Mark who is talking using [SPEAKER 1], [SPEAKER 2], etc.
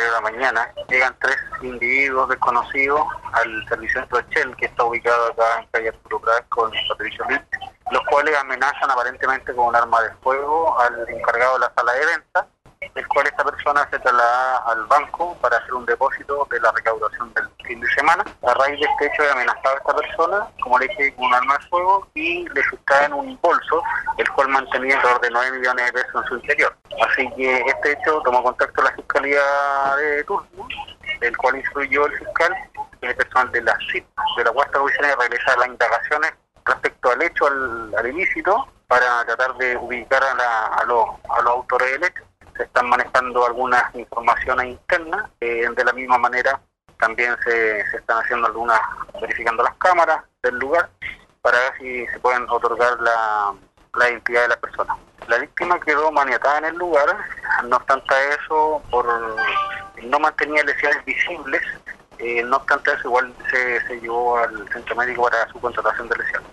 [SPEAKER 1] de la mañana, llegan tres individuos desconocidos al servicio de Shell, que está ubicado acá en calle Arturo Prat con Patricio Lee, los cuales amenazan aparentemente con un arma de fuego al encargado de la sala de venta, el cual esta persona se traslada al banco para hacer un depósito de la recaudación del fin de semana. A raíz de este hecho he amenazado a esta persona, como le dije, un arma de fuego y le sustraen un bolso, el cual mantenía alrededor de 9 millones de pesos en su interior. Así que este hecho tomó contacto la Fiscalía de turno, el cual instruyó el fiscal y el personal de la CIP, de la Cuarta Comisión, de realizar las indagaciones respecto al hecho, al, ilícito, para tratar de ubicar a, a, los, a los autores del hecho. Se están manejando algunas informaciones internas, eh, de la misma manera también se, se están haciendo algunas, verificando las cámaras del lugar para ver si se pueden otorgar la, la identidad de la persona. La víctima quedó maniatada en el lugar, no obstante eso, por no mantenía lesiones visibles, eh, no obstante eso, igual se, se llevó al centro médico para su contratación de lesiones.